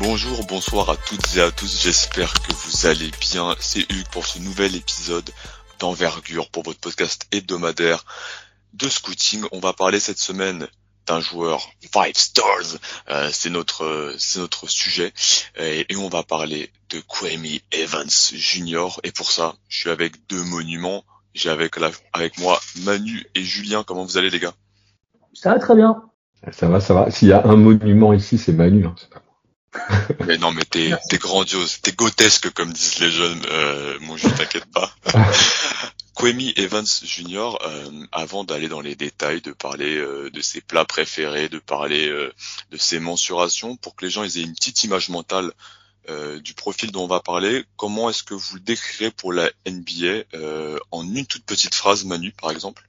Bonjour, bonsoir à toutes et à tous, j'espère que vous allez bien. C'est Hugues pour ce nouvel épisode d'envergure pour votre podcast hebdomadaire de scouting. On va parler cette semaine d'un joueur five stars, euh, c'est notre c'est notre sujet et, on va parler de Kwame Evans Jr. et pour ça, je suis avec deux monuments. J'ai avec la, avec moi Manu et Julien. Comment vous allez les gars? Ça va très bien. Ça va, ça va. S'il y a un monument ici, c'est Manu. Hein, mais non, mais t'es t'es grandiose, t'es grotesque comme disent les jeunes. Euh, moi, je t'inquiète pas. Kwame Evans Jr. Euh, avant d'aller dans les détails, de parler euh, de ses plats préférés, de parler euh, de ses mensurations, pour que les gens aient une petite image mentale du profil dont on va parler, comment est-ce que vous le décrirez pour la NBA en une toute petite phrase, Manu, par exemple?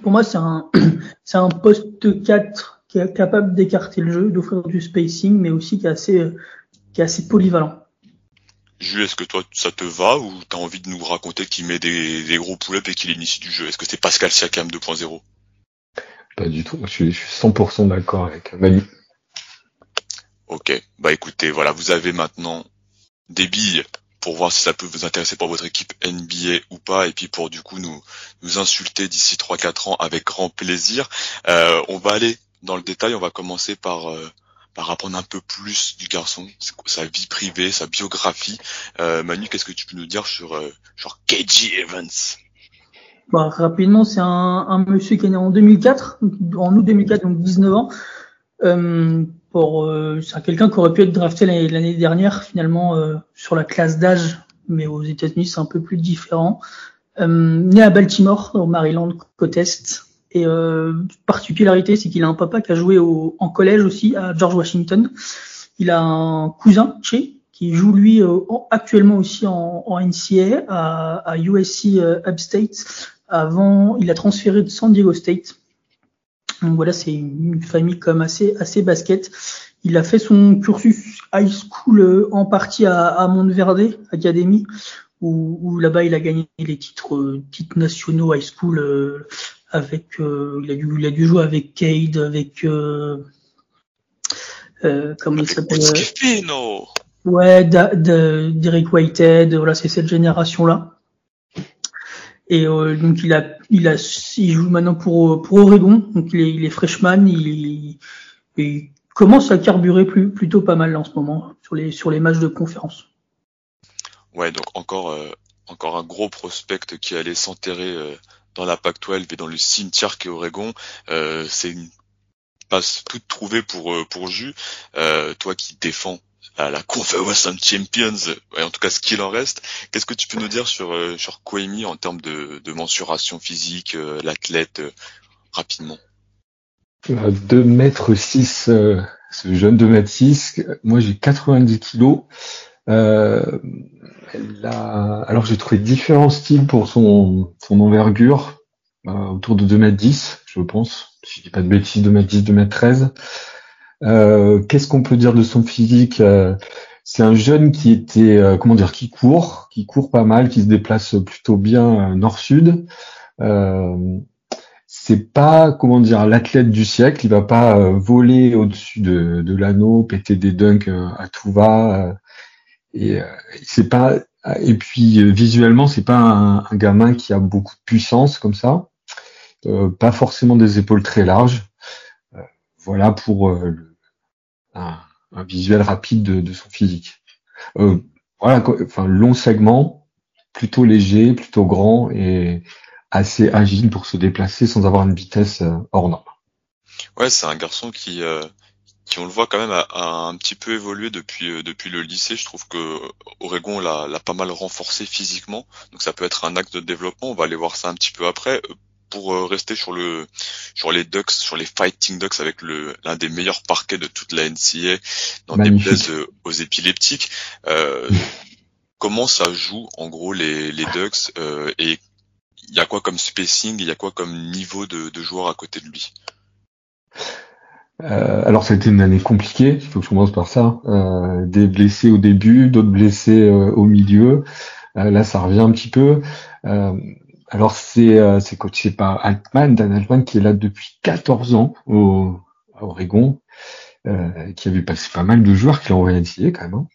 Pour moi, c'est un c'est un poste 4 qui est capable d'écarter le jeu, d'offrir du spacing, mais aussi qui est assez, qui est assez polyvalent. Jules, est-ce que toi ça te va ou t'as envie de nous raconter qu'il met des, des gros pull-ups et qu'il initie du jeu? Est-ce que c'est Pascal Siakam 2.0 Pas du tout, je suis, je suis 100% d'accord avec Manu. Ok, bah écoutez, voilà, vous avez maintenant des billes pour voir si ça peut vous intéresser pour votre équipe NBA ou pas, et puis pour du coup nous nous insulter d'ici 3-4 ans avec grand plaisir. Euh, on va aller dans le détail, on va commencer par euh, apprendre un peu plus du garçon, sa vie privée, sa biographie. Euh, Manu, qu'est-ce que tu peux nous dire sur euh, KG Evans? Bah, rapidement, c'est un, monsieur qui est né en 2004, en août 2004, donc 19 ans. Euh, pour, c'est quelqu'un qui aurait pu être drafté l'année dernière, finalement, sur la classe d'âge, mais aux États-Unis, c'est un peu plus différent. né à Baltimore, au Maryland, côte est. Et euh, particularité, c'est qu'il a un papa qui a joué au, en collège aussi à George Washington. Il a un cousin, Che, qui joue lui euh, actuellement aussi en, en NCAA à, à USC euh, Upstate. Avant, il a transféré de San Diego State. Donc voilà, c'est une famille comme assez assez basket. Il a fait son cursus high school euh, en partie à, à Monteverde Academy, où, où là-bas il a gagné les titres titres nationaux high school avec euh, il a dû il a dû jouer avec Cade avec euh, euh, comment il s'appelle ouais Derek Whitehead voilà c'est cette génération là et euh, donc il a il a il joue maintenant pour pour Oregon. Donc il est il est freshman il, il commence à carburer plus, plutôt pas mal en ce moment sur les sur les matchs de conférence. Ouais, donc encore euh, encore un gros prospect qui allait s'enterrer euh, dans la Pac-12 et dans le cimetière qu'est Oregon. Euh, c'est une passe toute trouvée pour euh, pour Jus. Euh, toi qui défends la, la Conference Champions, en tout cas ce qu'il en reste. Qu'est-ce que tu peux nous dire sur euh, sur Kwame en termes de, de mensuration physique, euh, l'athlète rapidement? 2 mètres 6, ce jeune 2 mètres 6, moi j'ai 90 kilos. Euh, alors j'ai trouvé différents styles pour son, son envergure, euh, autour de 2m10, je pense. Si je dis pas de bêtises, 2m10, 2m13. Euh, Qu'est-ce qu'on peut dire de son physique euh, C'est un jeune qui était, euh, comment dire, qui court, qui court pas mal, qui se déplace plutôt bien nord-sud. c'est pas, comment dire, l'athlète du siècle. Il va pas voler au-dessus de, de l'anneau, péter des dunks à tout va. Et euh, c'est pas et puis euh, visuellement c'est pas un, un, gamin qui a beaucoup de puissance comme ça, euh, pas forcément des épaules très larges. Euh, voilà pour le, un, un, visuel rapide de, de son physique. voilà, enfin long segment, plutôt léger, plutôt grand et assez agile pour se déplacer sans avoir une vitesse hors norme. Ouais, c'est un garçon qui qui on le voit quand même a, un petit peu évolué depuis euh, depuis le lycée. Je trouve que Oregon l'a pas mal renforcé physiquement, donc ça peut être un axe de développement. On va aller voir ça un petit peu après. Euh, pour euh, rester sur le sur les Ducks, sur les Fighting Ducks avec le l'un des meilleurs parquets de toute la NCA dans des places aux épileptiques. Euh, comment ça joue en gros les les Ducks et il y a quoi comme spacing, il y a quoi comme niveau de, de joueur à côté de lui? Euh, alors ça a été une année compliquée, il faut que je commence par ça. Euh, des blessés au début, d'autres blessés euh, au milieu. Euh, là ça revient un petit peu. Euh, alors c'est c'est coaché par Altman, Dan Altman qui est là depuis 14 ans au, à Oregon. euh, qui avait passé pas mal de joueurs qui l'ont envoyé quand même. Hein.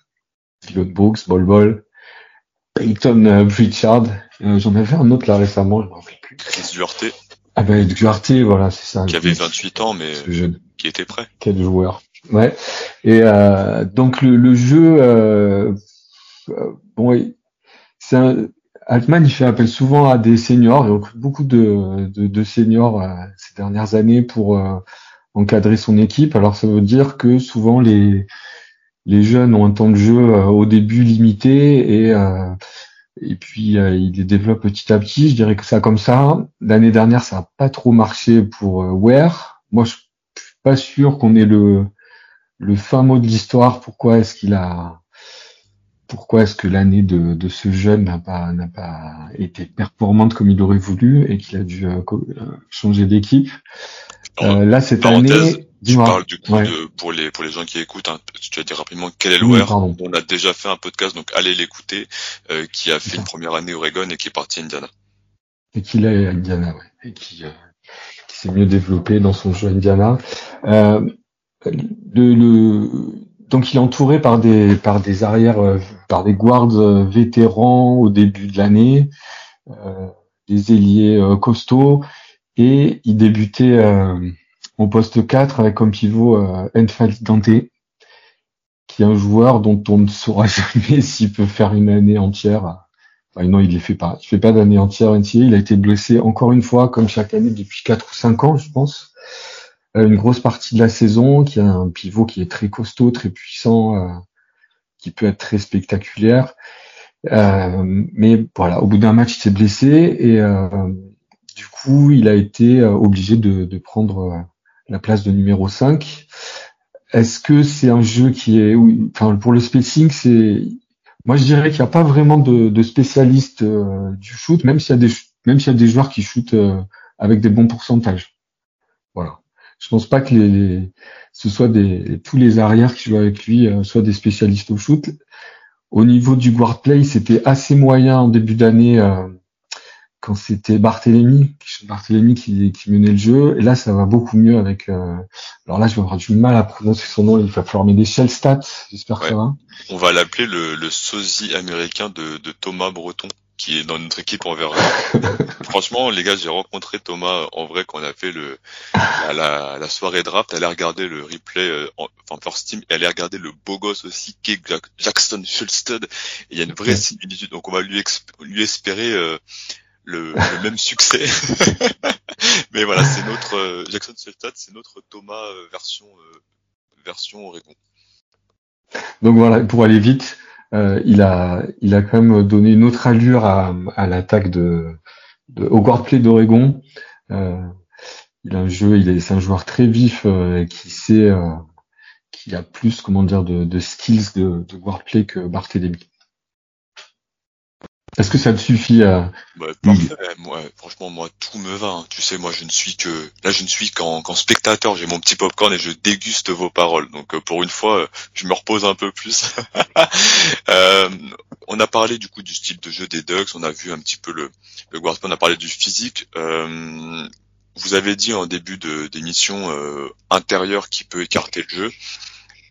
Dylan Brooks, Bol Bol, Peyton euh, Pritchard. Euh, J'en avais un autre là récemment, je m'en rappelle plus. Chris. Ah ben Duarte, voilà, c'est ça. Qui avait 28 ans, mais qui était prêt. Quel joueur. Ouais. Et euh, donc le, le jeu, euh, euh bon, c'est un, Altman, il fait appel souvent à des seniors, il recrute beaucoup de, de, de seniors euh, ces dernières années pour euh, encadrer son équipe. Alors ça veut dire que souvent les, les jeunes ont un temps de jeu euh, au début limité et, et puis ils les développent petit à petit. Je dirais que ça comme ça. L'année dernière, ça n'a pas trop marché pour Ware. Moi, je suis pas sûr qu'on ait le, le fin mot de l'histoire. Pourquoi est-ce qu'il a pourquoi est-ce que l'année de, de, ce jeune n'a pas n'a pas été performante comme il aurait voulu et qu'il a dû euh, euh, changer d'équipe? Euh, là cette année, tu parles du coup de, pour les pour les gens qui écoutent, hein, tu vas dire rapidement quel est le oui, On a déjà fait un podcast, donc allez l'écouter, euh, qui a fait une première année Oregon et qui est parti à Indiana. Et qui est à Indiana, ouais, et qui, qui s'est mieux développé dans son jeu à Indiana. le, le donc il est entouré par des par des arrières, euh, par des guards euh, vétérans au début de l'année, euh, des ailiers costauds, et il débutait au poste 4 avec comme pivot Enfal Dante, qui est un joueur dont on ne saura jamais s'il peut faire une année entière. Enfin, non, il ne fait pas. Il fait pas d'année entière entière. Il a été blessé encore une fois, comme chaque année depuis 4 ou 5 ans, je pense. Euh, une grosse partie de la saison, qui a un pivot qui est très costaud, très puissant, euh, qui peut être très spectaculaire. Euh, mais voilà, au bout d'un match, il s'est blessé et du coup, il a été obligé de, prendre la place de numéro 5. Est-ce que c'est un jeu qui est, enfin, pour le spacing, c'est, moi je dirais qu'il n'y a pas vraiment de, de spécialistes du shoot, même s'il y a des, même s'il y a des joueurs qui shootent avec des bons pourcentages. Voilà je pense pas que les, ce soit des tous les arrières qui jouent avec lui euh, soient des spécialistes au shoot. Au niveau du guard play, c'était assez moyen en début d'année euh, quand c'était Barthélemy, Barthélemy qui, qui, menait le jeu. Et là, ça va beaucoup mieux avec. Euh, alors là, je vais avoir du mal à prononcer son nom. Il va falloir mettre des shell stats. J'espère que ça va. On va l'appeler le, le sosie américain de, de Thomas Breton qui est dans notre équipe en verra. Franchement, les gars, j'ai rencontré Thomas en vrai quand on a fait le la, la, soirée draft. Elle a regardé le replay, euh, enfin first team, elle a regardé le beau gosse aussi, qui Jackson Schulsted. Il y a une vraie similitude, donc on va lui, lui espérer euh, le, le, même succès. Mais voilà, c'est notre euh, Jackson Schulsted, c'est notre Thomas version version Oregon. Donc voilà, pour aller vite, euh, il a il a quand même donné une autre allure à, à l'attaque de, de, au guard-play d'Oregon. Euh, il a un jeu, il est c'est un joueur très vif euh, qui sait euh, qui a plus comment dire de, de skills de, de guard-play que Barthélémy. Est-ce que ça te suffit à... Bah, parfait. Moi, franchement, moi, tout me va. Hein. Tu sais, moi, je ne suis que là, je ne suis qu'en spectateur. J'ai mon petit popcorn et je déguste vos paroles. Donc, euh, pour une fois, euh, je me repose un peu plus. euh, on a parlé du coup du style de jeu des Ducks. On a vu un petit peu le le On a parlé du physique. Euh, vous avez dit en début d'émission euh, intérieur qui peut écarter le jeu.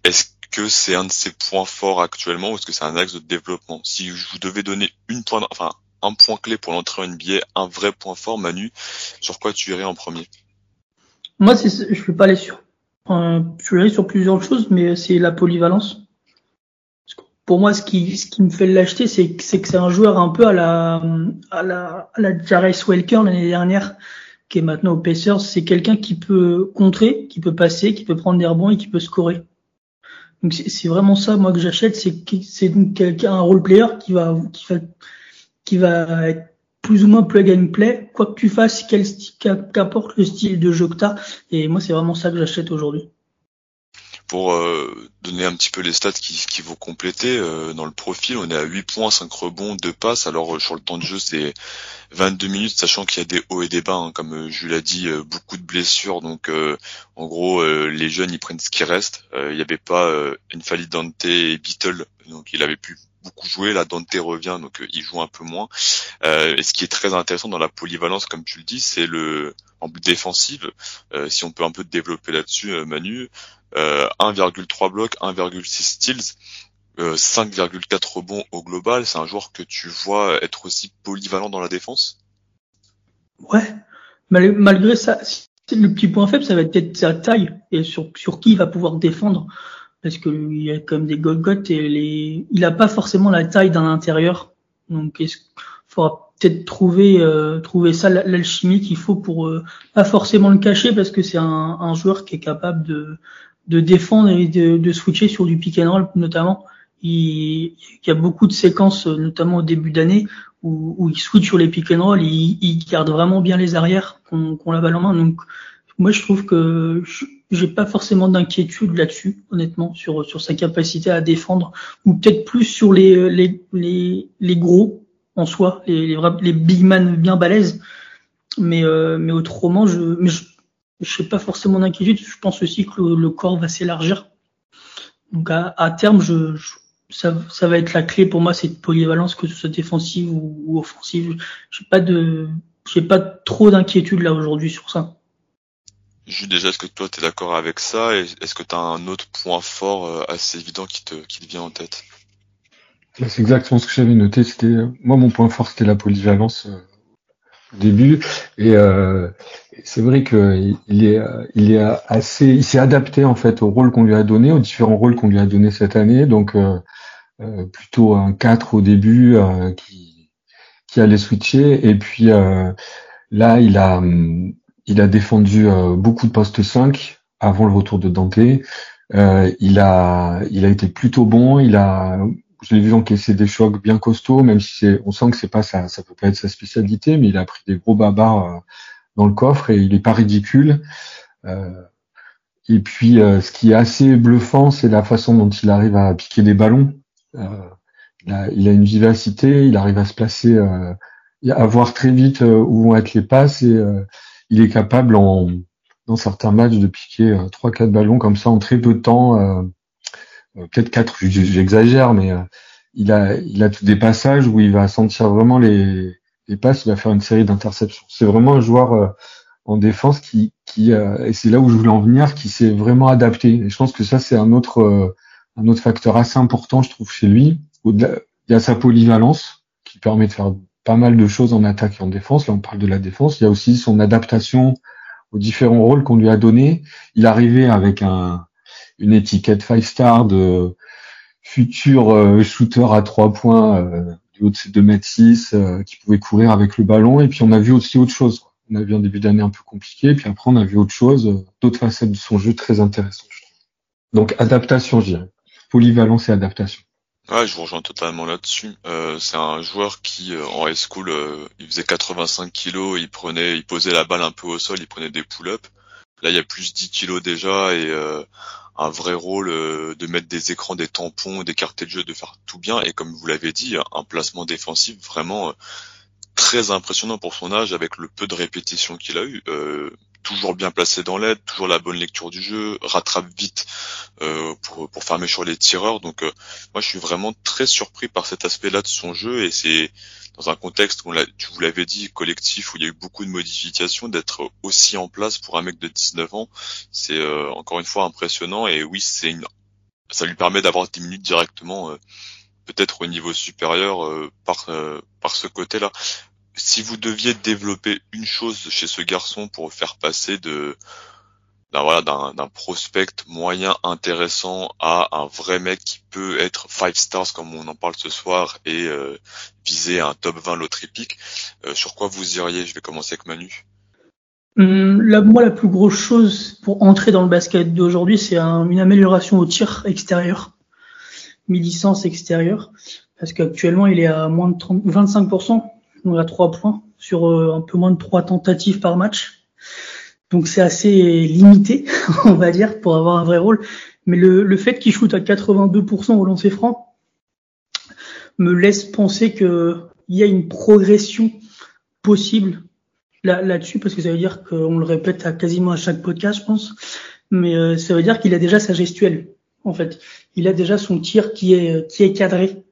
Est-ce que c'est un de ses points forts actuellement ou est-ce que c'est un axe de développement? Si je vous devais donner un point clé pour l'entrée en NBA, un vrai point fort, Manu, sur quoi tu irais en premier? Moi, je ne vais pas aller sur. Euh, je vais sur plusieurs choses, mais c'est la polyvalence. Pour moi, ce qui, me fait l'acheter, c'est que c'est un joueur un peu à la, à la, à la Welker l'année dernière, qui est maintenant au Pacers. C'est quelqu'un qui peut contrer, qui peut passer, qui peut prendre des rebonds et qui peut scorer. Donc c'est vraiment ça moi que j'achète, c'est c'est donc quelqu'un un role player qui va qui va qui va être plus ou moins plug and play, quoi que tu fasses, quel qu'apporte le style de jeu que t'as. Et moi c'est vraiment ça que j'achète aujourd'hui pour euh, donner un petit peu les stats qui, qui vont compléter, euh, dans le profil, on est à 8 points, 5 rebonds, 2 passes. Alors euh, sur le temps de jeu, c'est 22 minutes, sachant qu'il y a des hauts et des bas, hein, comme je l'ai dit, beaucoup de blessures. Donc en gros, les jeunes, ils prennent ce qui reste. Il n'y avait pas Enfali Dante et Beatle, donc il avait plus beaucoup joué. Là, Dante revient, donc il joue un peu moins. et ce qui est très intéressant dans la polyvalence, comme tu le dis, c'est le en but défensive. si on peut un peu développer là-dessus, Manu, 1,3 blocs, 1,6 steals. 5,4 rebonds au global, c'est un joueur que tu vois être aussi polyvalent dans la défense? Ouais, malgré ça, le petit point faible, ça va être sa taille et sur, sur qui il va pouvoir défendre. Parce que il y a comme des Golgoth et les, il a pas forcément la taille d'un intérieur. Donc, il faudra peut-être trouver, euh, trouver ça, l'alchimie qu'il faut pour euh, pas forcément le cacher parce que c'est un, un, joueur qui est capable de, de défendre et de, de switcher sur du pick and roll notamment. Il, il y a beaucoup de séquences, notamment au début d'année, où, il switch sur les pick and roll, il, il garde vraiment bien les arrières qu'on qu la balle en main. Donc moi je trouve que j'ai pas forcément d'inquiétude là-dessus, honnêtement, sur sur sa capacité à défendre, ou peut-être plus sur les les les, les gros en soi, les, les les big man bien balèzes. Mais euh, mais autrement je mais je, je pas forcément d'inquiétude. Je pense aussi que le, corps va s'élargir. Donc à, à terme je, je ça, ça, va être la clé pour moi, cette polyvalence, que ce soit défensive ou, ou offensive. J'ai pas de, j'ai pas trop d'inquiétude là aujourd'hui sur ça. Juste déjà, est-ce que toi tu es d'accord avec ça et est-ce que tu as un autre point fort euh, assez évident qui te, qui te vient en tête? C'est exactement ce que j'avais noté. C'était moi mon point fort, c'était la polyvalence euh, au début et euh, c'est vrai que il est, il est assez, il s'est adapté en fait au rôle qu'on lui a donné, aux différents rôles qu'on lui a donné cette année. Donc euh, euh, plutôt un 4 au début euh, qui, qui allait switcher. Et puis euh, là, il a, il a défendu beaucoup de postes 5 avant le retour de Dante. il a, il a été plutôt bon. Il a, je l'ai vu encaisser des chocs bien costauds, même si c'est, on sent que c'est pas ça, ça peut pas être sa spécialité, mais il a pris des gros babars dans le coffre et il est pas ridicule. et puis, ce qui est assez bluffant, c'est la façon dont il arrive à piquer des ballons. Euh, il a, il, a, une vivacité, il arrive à se placer, euh, à voir très vite euh, où vont être les passes et il est capable en dans certains matchs de piquer trois quatre ballons comme ça en très peu de temps peut-être quatre j'exagère mais il a il a des passages où il va sentir vraiment les les passes il va faire une série d'interceptions c'est vraiment un joueur en défense qui et c'est là où je voulais en venir qui s'est vraiment adapté je pense que ça c'est un autre facteur assez important, je trouve, chez lui. Il y a sa polyvalence qui permet de faire pas mal de choses en attaque et en défense. Là, on parle de la défense. Il y a aussi son adaptation aux différents rôles qu'on lui a donnés. Il arrivait avec un, une étiquette five star de futur euh, shooter à trois points euh, du haut de ses 2 mètres 6 euh, qui pouvait courir avec le ballon. Et puis on a vu aussi autre chose. On a vu un début d'année un peu compliqué, puis après on a vu autre chose, d'autres facettes de son jeu très intéressantes. Donc adaptation, je dirais polyvalence et adaptation. Ouais, je vous rejoins totalement là-dessus. Euh, c'est un joueur qui, euh, en high school, euh, il faisait 85 kilos, il prenait, il posait la balle un peu au sol, il prenait des pull-ups. Là, il y a plus 10 kilos déjà et un vrai rôle de mettre des écrans, des tampons, d'écarter le jeu, de faire tout bien. Et comme vous l'avez dit, un placement défensif vraiment très impressionnant pour son âge avec le peu de répétitions qu'il a eu toujours bien placé dans l'aide, toujours la bonne lecture du jeu, rattrape vite euh, pour, pour fermer sur les tireurs. Donc euh, moi je suis vraiment très surpris par cet aspect-là de son jeu et c'est dans un contexte où tu vous l'avais dit collectif où il y a eu beaucoup de modifications d'être aussi en place pour un mec de 19 ans, c'est euh, encore une fois impressionnant et oui c'est une ça lui permet d'avoir 10 minutes directement peut-être au niveau supérieur par par ce côté-là si vous deviez développer une chose chez ce garçon pour faire passer de d'un voilà d'un prospect moyen intéressant à un vrai mec qui peut être five stars comme on en parle ce soir et euh, viser un top 20 loterie pick, euh, sur quoi vous iriez? Je vais commencer avec Manu. Hum, moi, la plus grosse chose pour entrer dans le basket d'aujourd'hui, c'est une amélioration au tir extérieur, mi-licence extérieure, parce qu'actuellement, il est à moins de 30, 25%, on a trois points sur euh, un peu moins de trois tentatives par match. Donc c'est assez limité, on va dire, pour avoir un vrai rôle. Mais le, fait qu'il shoot à 82% au lancer franc me laisse penser qu'il y a une progression possible là, là-dessus, parce que ça veut dire qu'on le répète à quasiment à chaque podcast, je pense. Mais euh, ça veut dire qu'il a déjà sa gestuelle, en fait. Il a déjà son tir qui est cadré.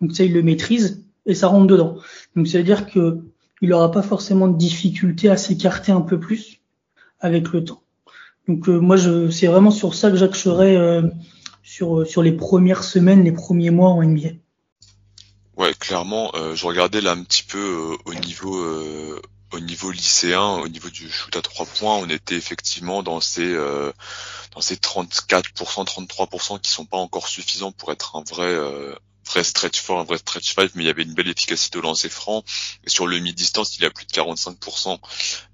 Donc ça, il le maîtrise et ça rentre dedans. Donc ça veut dire que il n'aura pas forcément de difficulté à s'écarter un peu plus avec le temps. Donc euh, moi, je, c'est vraiment sur ça que j'axerais euh, sur sur les premières semaines, les premiers mois en NBA. Ouais, clairement, euh, je regardais là un petit peu au niveau au niveau lycéen, au niveau du shoot à trois points, on était effectivement dans ces dans ces 34%, 33% qui sont pas encore suffisants pour être un vrai vrai stretch 4, un vrai stretch 5, mais il y avait une belle efficacité au lancer franc. Et sur le mi-distance, il est à plus de 45%.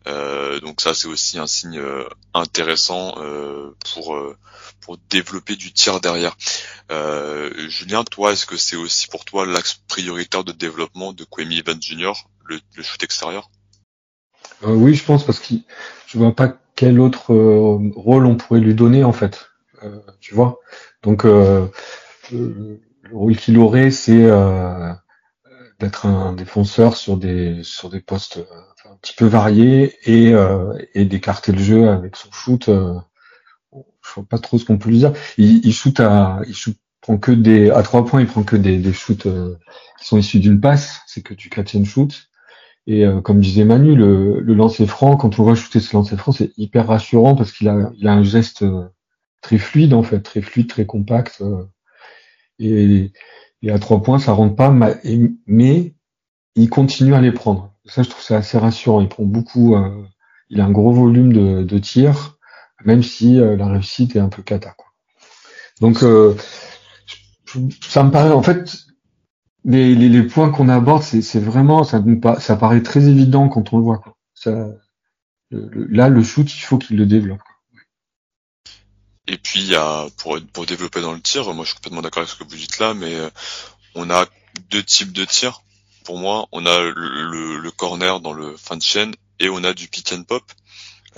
Euh, donc ça, c'est aussi un signe euh, intéressant euh, pour euh, pour développer du tir derrière. Julien, toi, est-ce que c'est aussi pour toi l'axe prioritaire de développement de Kwame Evans Jr., le, le shoot extérieur? Oui, je pense parce que je vois pas quel autre rôle on pourrait lui donner en fait. tu vois? Donc le rôle qu'il aurait, c'est euh, d'être un défenseur sur des sur des postes euh, un petit peu variés et, euh, et d'écarter le jeu avec son shoot. Euh, je vois pas trop ce qu'on peut lui dire. Il, il shoot à, il shoot, prend que des à trois points, il prend que des, des shoots qui sont issus d'une passe. C'est que du catch and shoot. Et comme disait Manu, le, le lancer franc, quand on voit shooter ce lancer franc, c'est hyper rassurant parce qu'il a, il a un geste très fluide en fait, très fluide, très compact et, et à trois points, ça rentre pas, mais il continue à les prendre. Ça, je trouve ça assez rassurant. Il prend beaucoup, euh, il a un gros volume de, de tirs, même si euh, la réussite est un peu cata. Quoi. Donc, euh, ça me paraît, en fait, les, les, les points qu'on aborde, c'est vraiment, ça, ça paraît très évident quand on le voit. Quoi. Ça, là, le shoot, il faut qu'il le développe. Et puis pour développer dans le tir, moi je suis complètement d'accord avec ce que vous dites là, mais euh, on a deux types de tirs. Pour moi, on a le, corner dans le fin de chaîne et on a du pick and pop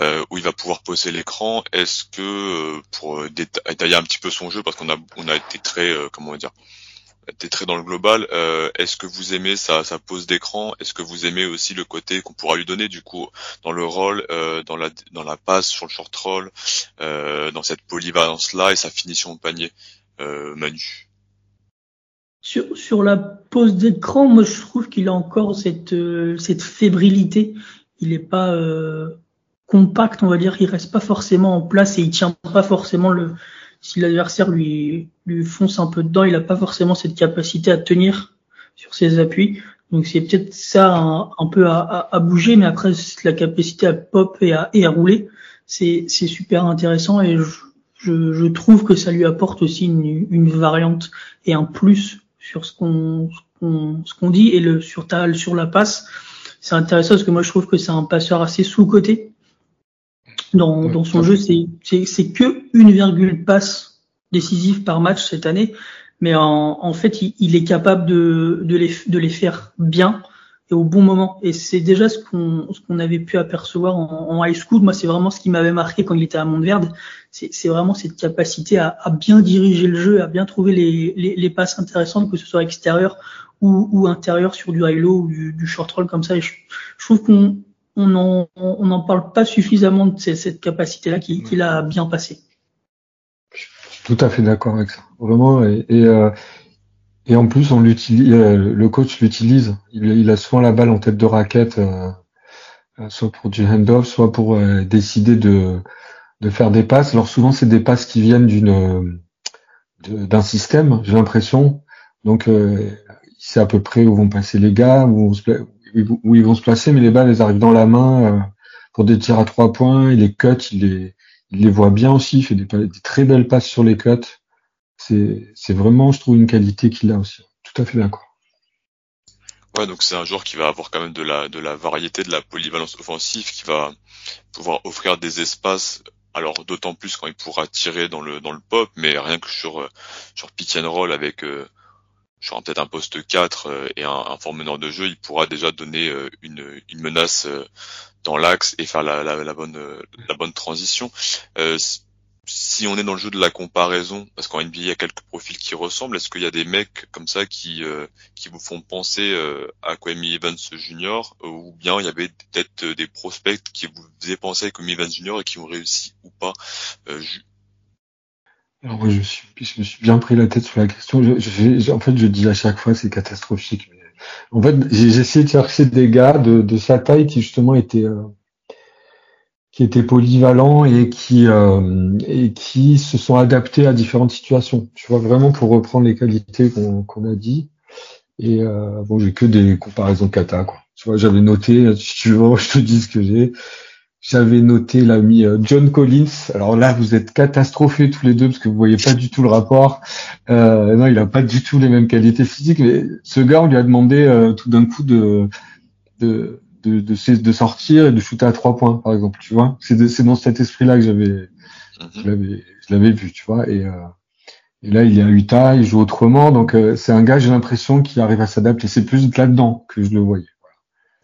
euh, où il va pouvoir poser l'écran. Est-ce que euh, pour détailler un petit peu son jeu, parce qu'on a on été très comment dire t'es très dans le global. Euh, est-ce que vous aimez sa, sa pose d'écran Est-ce que vous aimez aussi le côté qu'on pourra lui donner du coup dans le rôle, euh, dans la dans la passe sur le short roll, euh, dans cette polyvalence là et sa finition au panier, Manu? Sur, sur la pose d'écran, moi je trouve qu'il a encore cette cette fébrilité. Il n'est pas compact, on va dire. Il reste pas forcément en place et il tient pas forcément le si l'adversaire lui, lui fonce un peu dedans, il n'a pas forcément cette capacité à tenir sur ses appuis. Donc c'est peut-être ça un, peu à, à, bouger, mais après la capacité à pop et à, et à rouler, c'est super intéressant et je, je, je, trouve que ça lui apporte aussi une, une variante et un plus sur ce qu'on ce qu'on dit et le sur ta, sur la passe. C'est intéressant parce que moi je trouve que c'est un passeur assez sous-côté dans, dans son jeu. C'est, que une virgule passe décisive par match cette année, mais en, en fait, il, il, est capable de, de, les, de les faire bien et au bon moment. Et c'est déjà ce qu'on, ce qu'on avait pu apercevoir en, en, high school. Moi, c'est vraiment ce qui m'avait marqué quand il était à Montverde. C'est, c'est vraiment cette capacité à, à, bien diriger le jeu, à bien trouver les, les, les passes intéressantes, que ce soit extérieur ou, ou intérieur sur du high low ou du, du short roll comme ça. Et je, je trouve qu'on on n'en on en parle pas suffisamment de cette capacité-là qu'il a bien passé. Je suis tout à fait d'accord avec ça, vraiment. Et, et, euh, et en plus, on l'utilise, euh, le coach l'utilise. Il, il, a souvent la balle en tête de raquette, euh, soit pour du handoff, soit pour décider de, de faire des passes. Alors souvent, c'est des passes qui viennent d'une d'un système, j'ai l'impression. Donc, il sait à peu près où vont passer les gars, où, on se, où ils vont se placer, mais les balles, elles arrivent dans la main euh, pour des tirs à trois points. Il les cut, il les, il les voit bien aussi, il fait des, très belles passes sur les cuts. C'est, c'est vraiment, je trouve, une qualité qu'il a aussi. Tout à fait d'accord. Ouais, donc c'est un joueur qui va avoir quand même de la, de la variété, de la polyvalence offensive, qui va pouvoir offrir des espaces alors d'autant plus quand il pourra tirer dans le dans le pop, mais rien que sur euh, sur pick and roll avec euh, genre peut-être un poste 4 euh, et un, un fort meneur de jeu, il pourra déjà donner euh, une, une menace euh, dans l'axe et faire la, la, la bonne la bonne transition. si on est dans le jeu de la comparaison, parce qu'en NBA il y a quelques profils qui ressemblent, est-ce qu'il y a des mecs comme ça qui qui vous font penser à Kwame Evans Jr. ou bien il y avait peut-être des prospects qui vous faisaient penser à Kwame Evans Jr. et qui ont réussi ou pas Alors moi, je, suis, je me suis bien pris la tête sur la question. Je, je, en fait, je dis à chaque fois, c'est catastrophique. En fait, j'ai essayé de chercher des gars de, de sa taille qui justement étaient euh, qui étaient polyvalents et qui euh, et qui se sont adaptés à différentes situations. Tu vois vraiment pour reprendre les qualités qu'on a dit. Et euh, bon, j'ai que des comparaisons kata quoi. Tu vois, j'avais noté. Si tu veux, je te dis ce que j'ai. J'avais noté l'ami euh, John Collins. Alors là, vous êtes catastrophés tous les deux parce que vous voyez pas du tout le rapport. Euh, non, il a pas du tout les mêmes qualités physiques. Mais ce gars, on lui a demandé euh, tout d'un coup de de, de de, de sortir et de shooter à trois points, par exemple. Tu vois, c'est c'est dans cet esprit-là que j'avais mhm. je l'avais vu, tu vois. Et, euh, et là, il est à Utah, il joue autrement. Donc c'est un gars, j'ai l'impression, qui arrive à s'adapter. C'est plus là-dedans que je le voyais.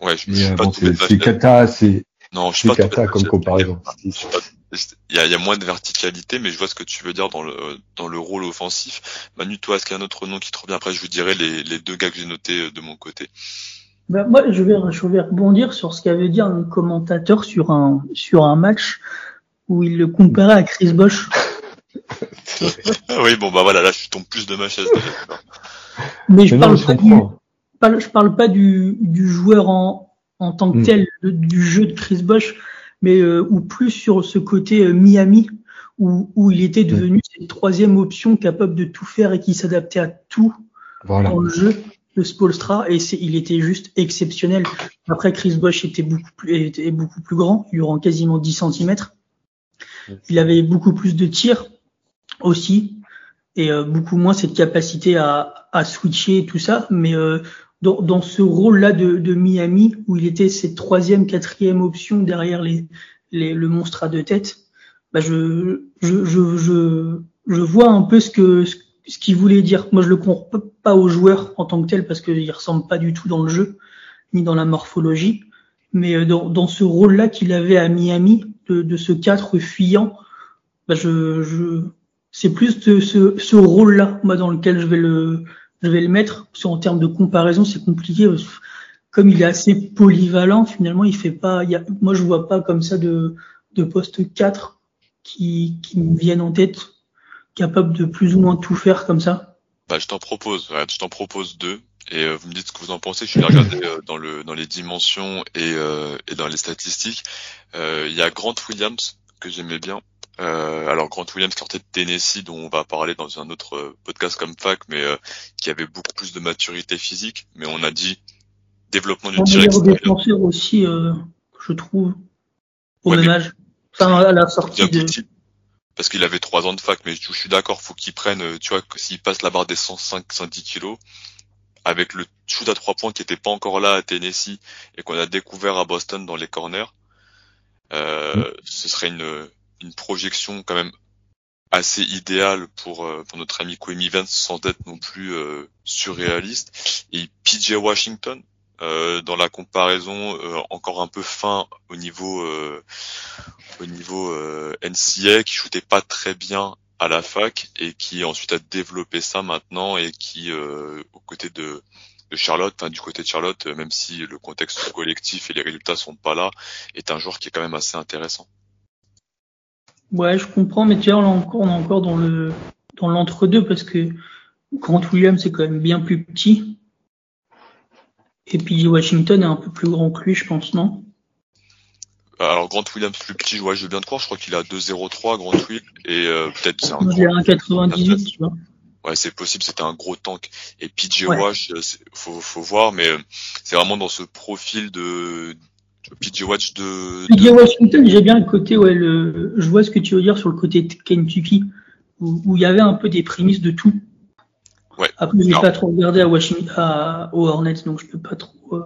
Ouais, je, je bon, c'est kata, c'est non, je suis pas comme comparaison. Il y, a, il y, a, moins de verticalité, mais je vois ce que tu veux dire dans le dans le rôle offensif. Manu, toi, est-ce qu'il y a un autre nom qui te revient Après, je vous dirai les, les deux gars que j'ai notés euh, de mon côté. Ben, moi, je vais, je vais rebondir sur ce qu'avait dit un commentateur sur un sur un match où il le comparait à Chris Bosch. oui, bon bah voilà, là je tombe plus de ma chaise. mais je parle pas du, je parle pas du, du joueur en en tant que hmm. tel du jeu de Chris Bosch, mais euh, ou plus sur ce côté euh, Miami où, où il était devenu cette troisième option capable de tout faire et qui s'adaptait à tout dans le jeu de Spolstra et il était juste exceptionnel. Après Chris Bosch était beaucoup plus était beaucoup plus grand, il rend quasiment 10 cm. Il avait beaucoup plus de tirs aussi et euh, beaucoup moins cette capacité à, à switcher et tout ça, mais euh, dans, dans ce rôle-là de, de, Miami, où il était cette troisième, quatrième option derrière les, les, le monstre à deux têtes, bah je, je, je, je, je vois un peu ce que ce qu'il voulait dire. Moi, je le comprends pas au joueur en tant que tel parce qu'il ressemble pas du tout dans le jeu ni dans la morphologie, mais euh, dans, dans ce rôle-là qu'il avait à Miami de, de ce quatre fuyant, bah je, je c'est plus de ce, ce rôle-là dans lequel je vais le je vais le mettre. En termes de comparaison, c'est compliqué. Comme il est assez polyvalent, finalement, il fait pas. Il y a, moi, je vois pas comme ça de, de poste 4 qui, qui me viennent en tête, capable de plus ou moins tout faire comme ça. Bah, je t'en propose. je t'en propose deux. Et euh, vous me dites ce que vous en pensez. Je suis regardé euh, dans le dans les dimensions et, euh, et dans les statistiques. Il y a Grant Williams que j'aimais bien, euh, alors Grant Williams sortait de Tennessee, dont on va parler dans un autre euh, podcast comme fac, mais euh, qui avait beaucoup plus de maturité physique. Mais on a dit développement du tir défenseur aussi, je trouve, au même âge. Enfin, à la sortie de... Parce qu'il avait trois ans de fac, mais je, suis d'accord, faut qu'il prenne, tu vois, que s'il passe la barre des 105, 110 kilos, avec le shoot à trois points qui était pas encore là à Tennessee et qu'on a découvert à Boston dans les corners, euh, ce serait une une projection quand même assez idéale pour, euh, pour notre ami Kwame Vance sans être non plus euh, surréaliste. Et PJ Washington, euh, dans la comparaison encore un peu fin au niveau au niveau NCA qui shootait pas très bien à la fac et qui ensuite a développé ça maintenant et qui aux côtés de de Charlotte, enfin, du côté de Charlotte, même si le contexte collectif et les résultats sont pas là, est un joueur qui est quand même assez intéressant. Ouais, je comprends, mais tu vois, on est encore, on est encore dans le dans l'entre-deux parce que Grant Williams c'est quand même bien plus petit. Et puis Washington est un peu plus grand que lui, je pense, non? Alors Grant Williams plus petit, ouais, je veux bien te croire, je crois qu'il a 2,03 Grant Will et euh, peut-être c'est un Il a 1,98, tu vois. Ouais, c'est possible, c'était un gros tank. Et PJ Wash, euh, faut, faut voir, mais euh, c'est vraiment dans ce profil de PJ Watch de. PJ Washington, j'ai bien le côté, ouais, le, je vois ce que tu veux dire sur le côté de Kentucky, où, il y avait un peu des prémices de tout. Ouais. Après, j'ai pas trop regardé à Washington, à, aux Hornets, donc je peux pas trop. Euh,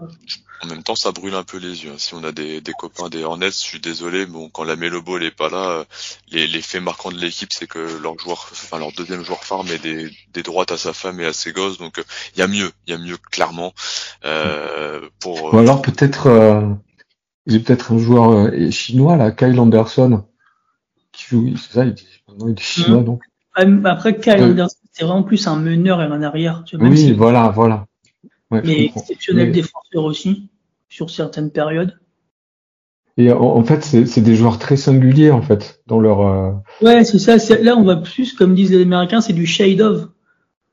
en même temps, ça brûle un peu les yeux. Hein. Si on a des, des copains des Hornets, je suis désolé, bon, quand la Melo Ball est pas là, les, les faits marquants de l'équipe, c'est que leur joueur, enfin leur deuxième joueur phare met des, des droites à sa femme et à ses gosses, donc il y a mieux, il y a mieux clairement. Euh, pour. Ou alors peut-être j'ai peut-être un joueur euh, chinois, là, Kyle Anderson, qui joue, c'est ça, il est, il est chinois, mmh. donc. Après, Kyle Anderson, c'est vraiment plus un meneur et un arrière. Tu vois, oui, voilà, voilà. Ouais, mais exceptionnel défenseur aussi, sur certaines périodes. Et en, fait, c'est des joueurs très singuliers en fait dans leur. Euh... Ouais, c'est ça. Là, on va plus, comme disent les Américains, c'est du shade of.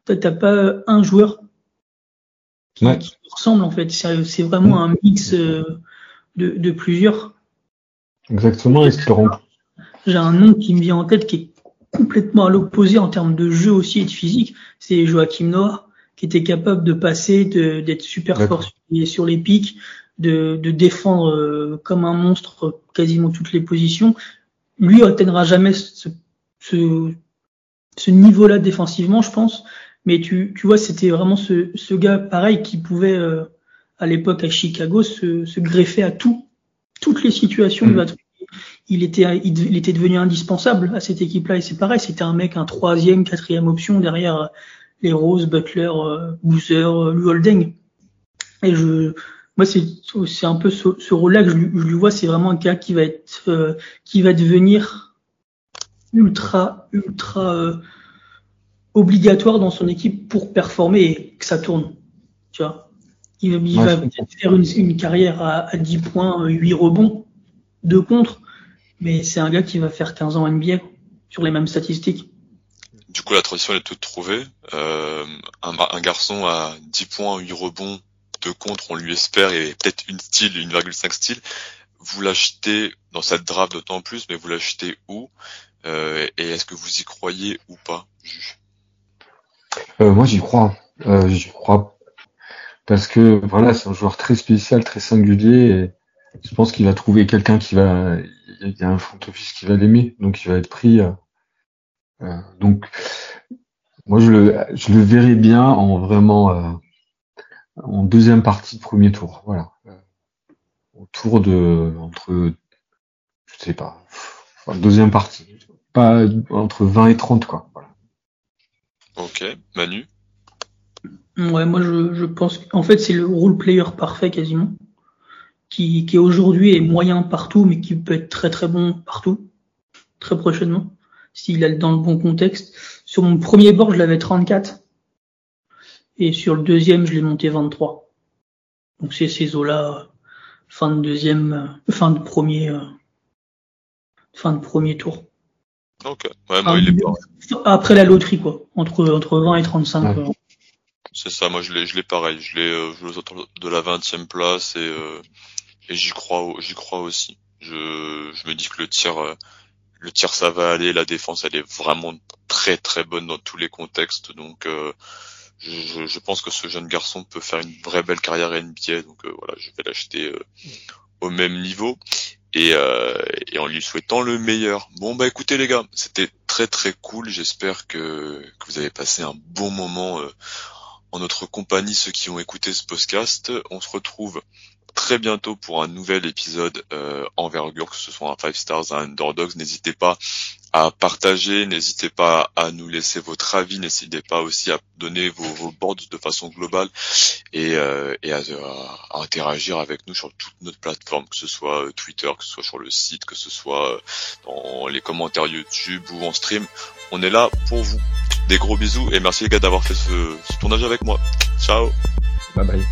T'as pas un joueur qui, ressemble en fait. C'est vraiment un mix euh, de, de, plusieurs. Exactement. J'ai un nom qui me vient en tête qui est complètement à l'opposé en termes de jeu aussi et de physique. C'est Joachim Noah qui était capable de passer, d'être super fort sur les pics, de, de défendre euh, comme un monstre quasiment toutes les positions. Lui atteindra jamais ce, ce, ce niveau-là défensivement, je pense. Mais tu, tu vois, c'était vraiment ce, ce gars pareil qui pouvait euh, à l'époque à Chicago se, se greffer à tout, toutes les situations mm. Il était, il, était devenu indispensable à cette équipe-là et c'est pareil, c'était un mec, un troisième, quatrième option derrière les Rose, Butler, euh, Boozer, euh, Holding. Et je, moi, c'est, c'est un peu ce, ce rôle-là que je, je, lui vois, c'est vraiment un gars qui va être, euh, qui va devenir ultra, ultra euh, obligatoire dans son équipe pour performer et que ça tourne. Tu vois, il, va peut-être faire une, une, carrière à, à 10 points, 8 rebonds, 2 contre, mais c'est un gars qui va faire 15 ans NBA sur les mêmes statistiques. Du coup, la transition est toute trouvée. Euh, un, un, garçon à 10 points, 8 rebonds, 2 contre, on lui espère, et peut-être une style, 1,5 style. Vous l'achetez dans cette draft d'autant plus, mais vous l'achetez où? Euh, Et est-ce que vous y croyez ou pas euh, Moi, j'y crois. Euh, j'y crois parce que voilà, c'est un joueur très spécial, très singulier. Et je pense qu'il va trouver quelqu'un qui va. Il y a un front office qui va l'aimer, donc il va être pris. Euh, euh, donc, moi, je le, verrais bien en vraiment euh, en deuxième partie de premier tour. Voilà. Autour de entre, je sais pas, deuxième partie, pas entre 20 et 30 quoi. Ok, Manu? Ouais, moi je, je pense qu'en fait c'est le role player parfait quasiment, qui, qui aujourd'hui est moyen partout, mais qui peut être très très bon partout, très prochainement s'il est dans le bon contexte. Sur mon premier bord, je l'avais 34. Et sur le deuxième, je l'ai monté 23. Donc c'est ces eaux-là, fin de deuxième, euh, fin de premier, euh, fin de premier tour. Ok. Ouais, moi, il est pas... Après la loterie, quoi. Entre, entre 20 et 35. Euh. C'est ça, moi je l'ai, je l'ai pareil. Je l'ai, euh, je de la 20e place et, et j'y crois, j'y crois aussi. Je, je me dis que le tir, le tir ça va aller, la défense elle est vraiment très très bonne dans tous les contextes, donc euh, je, je, pense que ce jeune garçon peut faire une vraie belle carrière NBA, donc euh, voilà, je vais l'acheter euh, au même niveau et, et en lui souhaitant le meilleur. Bon bah écoutez les gars, c'était très très cool, j'espère que, que vous avez passé un bon moment en notre compagnie, ceux qui ont écouté ce podcast. On se retrouve très bientôt pour un nouvel épisode euh, envergure, que ce soit un 5 stars, un underdogs. N'hésitez pas à partager, n'hésitez pas à nous laisser votre avis, n'hésitez pas aussi à donner vos, vos boards de façon globale et, euh, à, interagir avec nous sur toutes notre plateformes, que ce soit euh, Twitter, que ce soit sur le site, que ce soit euh, dans les commentaires YouTube ou en stream. On est là pour vous. Des gros bisous et merci les gars d'avoir fait ce, tournage avec moi. Ciao. Bye bye.